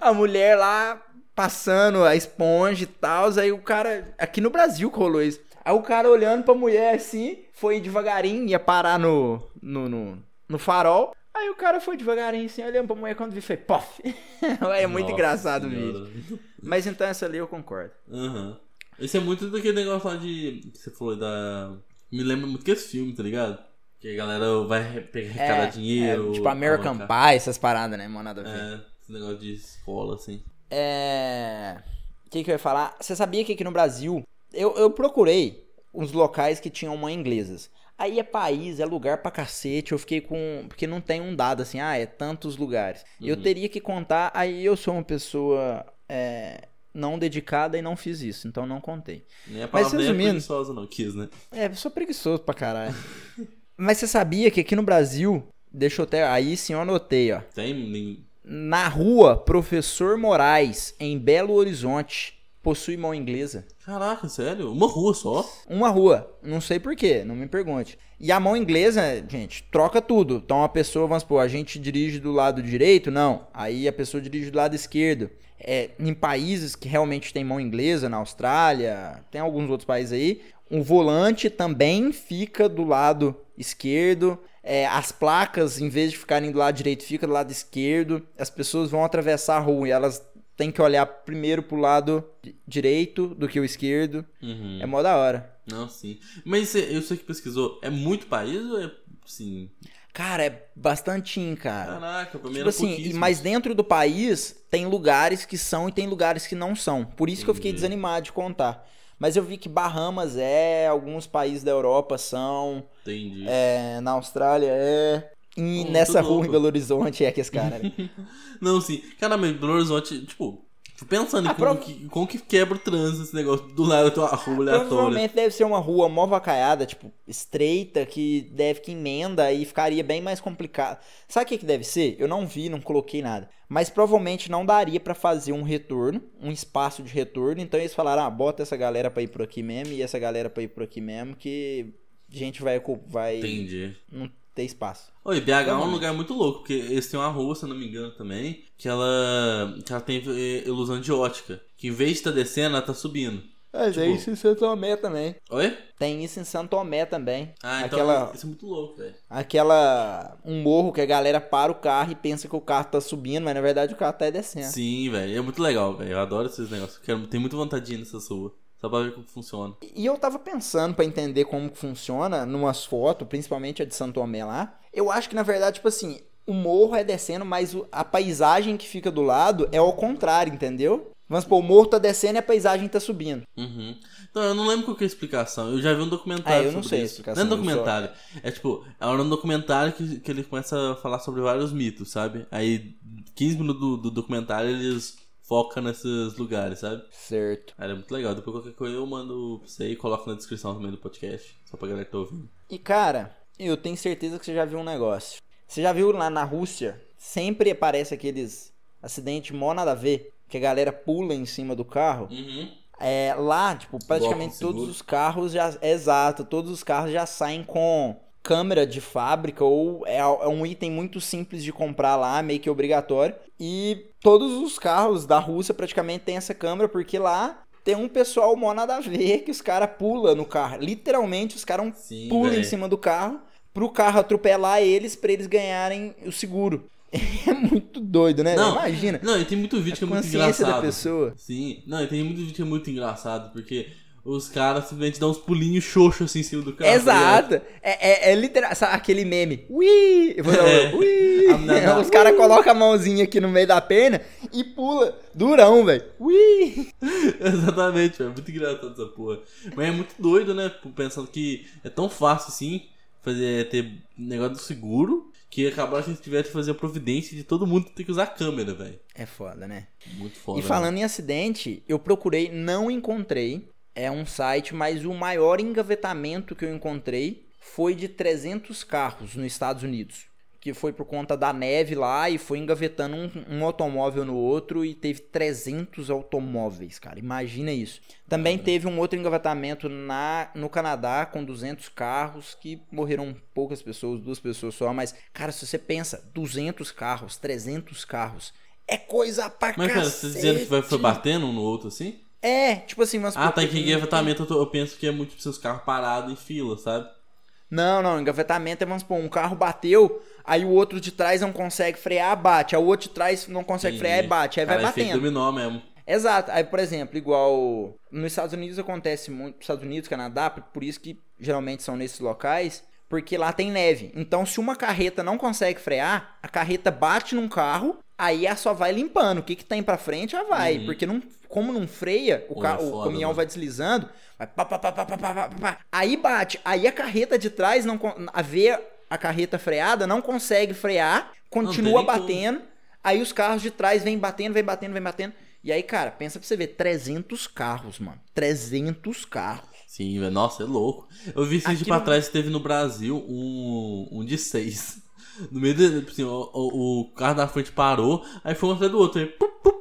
A mulher lá passando a esponja e tal. Aí o cara. Aqui no Brasil rolou isso. Aí o cara olhando pra mulher assim, foi devagarinho, ia parar no, no, no, no farol. Aí o cara foi devagarinho assim, olhando pra mulher quando viu, foi pof. (laughs) é muito Nossa engraçado o senhora. vídeo. Mas então essa ali eu concordo. Aham. Esse é muito daquele negócio lá de. que você falou da. Me lembra muito que esse filme, tá ligado? Que a galera vai pegar arrecadar dinheiro. é, tipo American Pie, essas paradas, né? Mano, nada a ver. É, esse negócio de escola, assim. É. O que, que eu ia falar? Você sabia que aqui no Brasil eu, eu procurei uns locais que tinham mãe inglesas. Aí é país, é lugar pra cacete. Eu fiquei com. Porque não tem um dado assim, ah, é tantos lugares. Eu Uhum. teria que contar. Aí eu sou uma pessoa é, não dedicada e não fiz isso, então não contei. Nem a Mas palavra nem é resumindo- preguiçosa, não, quis, né? É, eu sou preguiçoso pra caralho. (laughs) Mas você sabia que aqui no Brasil. Deixa eu até. Aí sim eu anotei, ó. Tem. nem- Na rua Professor Moraes, em Belo Horizonte, possui mão inglesa. Caraca, sério? Uma rua só? Uma rua, não sei porquê, não me pergunte. E a mão inglesa, gente, troca tudo. Então a pessoa, vamos supor, a gente dirige do lado direito, não. Aí a pessoa dirige do lado esquerdo. É, em países que realmente tem mão inglesa, na Austrália, tem alguns outros países aí, o volante também fica do lado esquerdo. É, as placas, em vez de ficarem do lado direito, fica do lado esquerdo. As pessoas vão atravessar a rua e elas têm que olhar primeiro pro lado di- direito do que o esquerdo. Uhum. É mó da hora. Não, sim. Mas eu sei que pesquisou. É muito país ou é. Sim. Cara, é bastantinho, cara. Caraca, pra mim Tipo assim, mas dentro do país tem lugares que são e tem lugares que não são. Por isso que eu fiquei desanimado de contar. Mas eu vi que Bahamas é, alguns países da Europa são, Entendi. é, na Austrália é. E nessa rua em. Belo Horizonte é que esse cara. né? (laughs) Não, sim. Cara, mas Belo Horizonte, tipo, pensando Ah, em como, que, como que quebra o trânsito esse negócio do lado da tua rua aleatória. Provavelmente deve ser uma rua mó vacaiada, tipo, estreita, que deve que emenda e ficaria bem mais complicado. Sabe o que, que deve ser? Eu não vi, não coloquei nada. Mas provavelmente não daria pra fazer um retorno, um espaço de retorno. Então eles falaram, ah, bota essa galera pra ir por aqui mesmo e essa galera pra ir por aqui mesmo, que a gente vai, vai Entendi. não ter espaço. Oi, BH é um Provavelmente. lugar muito louco, porque eles têm uma rua, se eu não me engano, também, que ela, que ela tem eh, ilusão de ótica. Que em vez de estar descendo, ela tá subindo. Mas Tipo- é isso em Santo Tomé também. Oi? Tem isso em Santo Tomé também. Ah, então Aquela- isso é muito louco, velho. aquela um morro que a galera para o carro e pensa que o carro tá subindo, mas na verdade o carro tá descendo. Sim, velho. É muito legal, velho. Eu adoro esses negócios. Quero, tenho muita vontade de ir nessas ruas. Só pra ver como funciona. E eu tava pensando pra entender como que funciona numas fotos, principalmente a de Santo Tomé lá. Eu acho que na verdade, tipo assim, o morro é descendo, mas a paisagem que fica do lado é ao contrário, entendeu? Vamos supor, o morro tá descendo e a paisagem tá subindo. Uhum. Então, eu não lembro qual que é a explicação. Eu já vi um documentário É, eu não sei a isso. explicação, Não é eu documentário. É tipo, é um documentário que, que ele começa a falar sobre vários mitos, sabe? Aí, 15 minutos do, do documentário, eles focam nesses lugares, sabe? Certo. É muito legal. Depois qualquer coisa eu mando pra você e coloco na descrição também do podcast. Só pra galera que tá ouvindo. E cara, eu tenho certeza que você já viu um negócio. Você já viu lá na Rússia? Sempre aparece aqueles acidentes mó nada a ver, que a galera pula em cima do carro. Uhum. É, lá, tipo, praticamente todos os carros já. Exato, todos os carros já saem com câmera de fábrica ou é, é um item muito simples de comprar lá, meio que obrigatório. E todos os carros da Rússia praticamente tem essa câmera, porque lá tem um pessoal mó nada a ver que os caras pulam no carro. Literalmente, os caras pulam em cima do carro pro carro atropelar eles pra eles ganharem o seguro. (laughs) É muito doido, né? Não, Imagina. Não, e tem muito vídeo que é muito engraçado. da pessoa. Sim, não, e tem muito vídeo que é muito engraçado, porque os caras simplesmente dão uns pulinhos xoxos assim em cima do carro. tá? Exato. É, é, é literal. Sabe aquele meme? Ui! Eu vou dar um- É. Ui! (laughs) Os caras colocam a mãozinha aqui no meio da perna e pula. Durão, velho. Ui! (laughs) Exatamente, velho. Muito engraçado essa porra. Mas é muito doido, né? Pensando que é tão fácil assim fazer ter negócio do seguro que acabaram a gente tiver que fazer a providência de todo mundo ter que usar câmera, velho. É foda, né? Muito foda. e falando em acidente, eu procurei, não encontrei. É um site, mas o maior engavetamento que eu encontrei foi de 300 carros nos Estados Unidos. Que foi por conta da neve lá e foi engavetando um, um automóvel no outro e teve 300 automóveis, cara. Imagina isso. Também teve um outro engavetamento na, no Canadá com 200 carros que morreram poucas pessoas, duas pessoas só. Mas, cara, se você pensa, 200 carros, 300 carros, é coisa pra Mas, cara, você dizendo que vai, foi batendo um no outro assim? É, tipo assim, mas Ah, tá. Que engavetamento eu, eu penso que é muito pra seus carros parados em fila, sabe? Não, não, engavetamento é, vamos supor, um carro bateu, aí o outro de trás não consegue frear, bate. Aí o outro de trás não consegue Entendi. frear e bate. Aí Cara, vai é batendo. dominó mesmo. Exato. Aí, por exemplo, igual nos Estados Unidos acontece muito, Estados Unidos, Canadá, por isso que geralmente são nesses locais, porque lá tem neve. Então, se uma carreta não consegue frear, a carreta bate num carro, aí ela só vai limpando. O que que tem pra frente, ela vai. Uhum. Porque não, como não freia, o, Pô, ca- é o foda, caminhão mano. vai deslizando, vai pá, pá, pá, pá, pá, pá, pá. Aí bate. Aí a carreta de trás, não, a ver a carreta freada, não consegue frear, continua como. batendo. Aí os carros de trás vêm batendo, vem batendo, vem batendo. E aí, cara, pensa pra você ver, 300 carros, mano. 300 carros. Sim. Nossa, é louco. Eu vi esse dia pra trás teve no Brasil um, um de seis. No meio do. Assim, o, o, o carro da frente parou, aí foi um atrás do outro. Aí, pu, pu,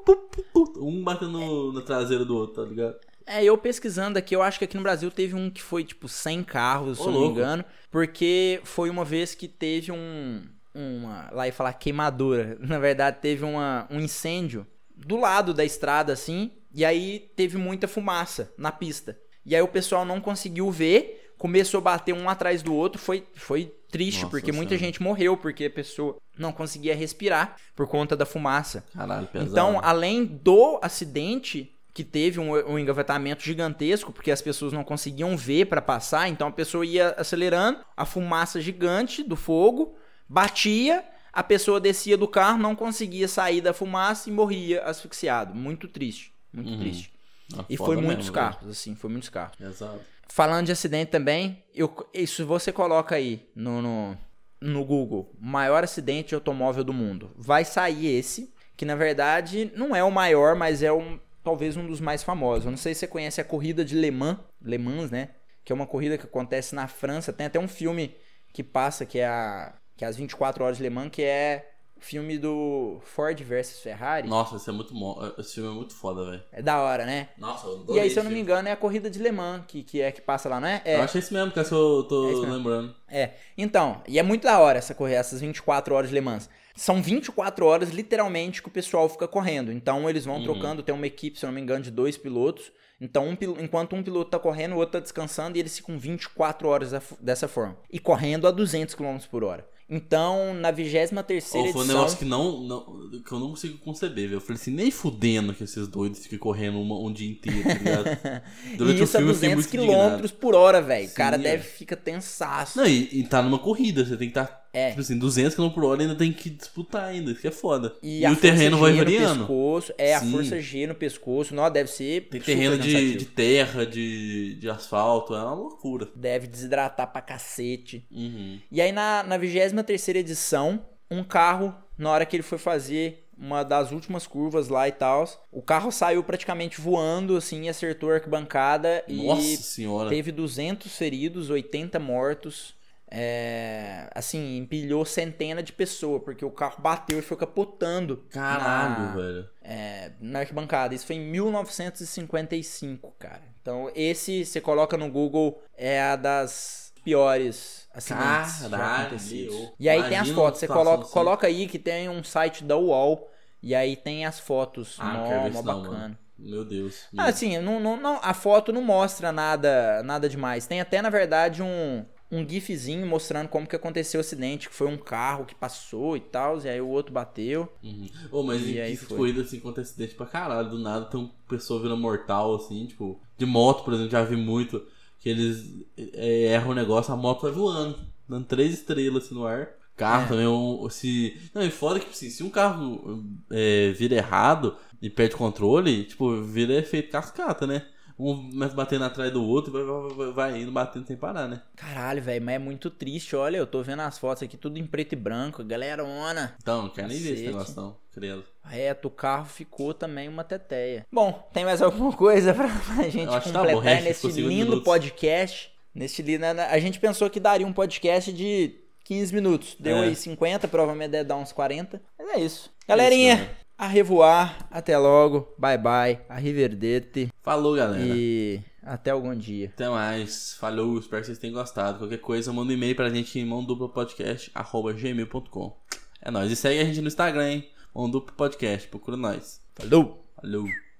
pu, um batendo no- na traseira do outro, tá ligado? É, eu pesquisando aqui, eu acho que aqui no Brasil teve um que foi, tipo, 100 carros, Ô, se eu não me engano. Porque foi uma vez que teve um... Uma, lá ia falar queimadura. (laughs) Na verdade, teve uma, um incêndio do lado da estrada, assim. E aí teve muita fumaça na pista. E aí o pessoal não conseguiu ver, começou a bater um atrás do outro. Foi, foi triste, Nossa porque muita gente morreu, porque a pessoa não conseguia respirar por conta da fumaça. Caralho, pesado. Então, além do acidente, que teve um, um engavetamento gigantesco, porque as pessoas não conseguiam ver para passar, então a pessoa ia acelerando, a fumaça gigante do fogo batia, a pessoa descia do carro, não conseguia sair da fumaça e morria asfixiado. Muito triste, muito Uhum. triste. Ah, E foi muitos carros, assim, foi muitos carros. Exato. Falando de acidente também, eu, isso você coloca aí no, no, no Google, maior acidente de automóvel do mundo. Vai sair esse, que na verdade não é o maior, mas é um, talvez um dos mais famosos. Eu não sei se você conhece a corrida de Le Mans, Le Mans, né? Que é uma corrida que acontece na França. Tem até um filme que passa, que é, a, que é as 24 horas de Le Mans, que é filme do Ford versus Ferrari. Nossa, esse, é muito mo... esse filme é muito foda, velho. É da hora, né? Nossa, eu E aí, se eu não me engano, é a corrida de Le Mans que, que é que passa lá, não é? É, Eu acho esse mesmo, que é esse eu tô É lembrando. é. Então, e é muito da hora essa corrida, essas 24 horas de Le Mans. São 24 horas, literalmente, que o pessoal fica correndo. Então, eles vão Uhum. trocando, tem uma equipe, se eu não me engano, de dois pilotos. Então, um enquanto um piloto tá correndo, o outro tá descansando, e eles ficam 24 horas dessa forma. E correndo a 200 km por hora. Então, na 23 Ou edição... foi um negócio que não, não, que eu não consigo conceber, velho. Eu falei assim, nem fudendo que esses doidos ficam correndo uma- um dia inteiro, tá ligado? (laughs) Durante e o isso a filme eu fiquei 200 muito indignado. km por hora, velho. O cara é. deve ficar tensaço. Não, e, e tá numa corrida, você tem que estar, É. tipo assim, 200 km por hora ainda tem que disputar ainda, isso que é foda. E, a o terreno vai variando. pescoço, é, Sim. a força G no pescoço. Não, deve ser Tem terreno de, de terra, de, de asfalto, é uma loucura. Deve desidratar pra cacete. Uhum. E aí na, na 23 edição, um carro, na hora que ele foi fazer uma das últimas curvas lá e tal, o carro saiu praticamente voando, assim, e acertou a arquibancada Nossa e senhora. teve 200 feridos, 80 mortos. É, assim, empilhou centena de pessoas, porque o carro bateu e foi capotando. Caralho, na- velho. é, na arquibancada. Isso foi em 1955, cara. Então, esse você coloca no Google, é a das piores acidentes Caralho, meu. E aí tem as Imagina fotos, você coloca, assim. coloca aí que tem um site da UOL, e aí tem as fotos. Ah, Mó, mó não, bacana. mano. Meu Deus. Ah, assim, não, não, não- a foto não mostra nada, nada demais. Tem até, na verdade, um, um gifzinho mostrando como que aconteceu o acidente, que foi um carro que passou e tal, e aí o outro bateu. Uhum. Ô, mas E em foi. corridas assim acontece acidente pra caralho. Do nada tem uma pessoa vira mortal, assim, tipo, de moto, por exemplo, já vi muito. Que eles é, erram o negócio, a moto vai voando, dando três estrelas assim, no ar. Carro É. também, um, se. Não, e foda que assim, se um carro é, vira errado e perde controle, tipo, vira efeito cascata, né? Um começa batendo atrás do outro e vai, vai, vai- vai indo batendo sem parar, né? Caralho, velho, mas é muito triste. Olha, eu tô vendo as fotos aqui, tudo em preto e branco. Galerona. Então, não quero nem ver esse negócio, não, credo. Reto, o carro ficou também uma teteia. Bom, tem mais alguma (laughs) coisa pra, pra gente tá bom, completar resto nesse lindo minutos. podcast? Neste lindo. A gente pensou que daria um podcast de 15 minutos. Deu É. aí 50, provavelmente deve dar uns 40. Mas é isso. Galerinha, né? A revoar. Até logo. Bye bye. Arriverdete. Falou, galera. E até algum dia. Até mais. Falou, espero que vocês tenham gostado. Qualquer coisa, manda um e-mail pra gente em mãoduplapodcast.gmail.com É nóis. E segue a gente no Instagram, hein? Mão Podcast. Procura nós. Falou! Falou.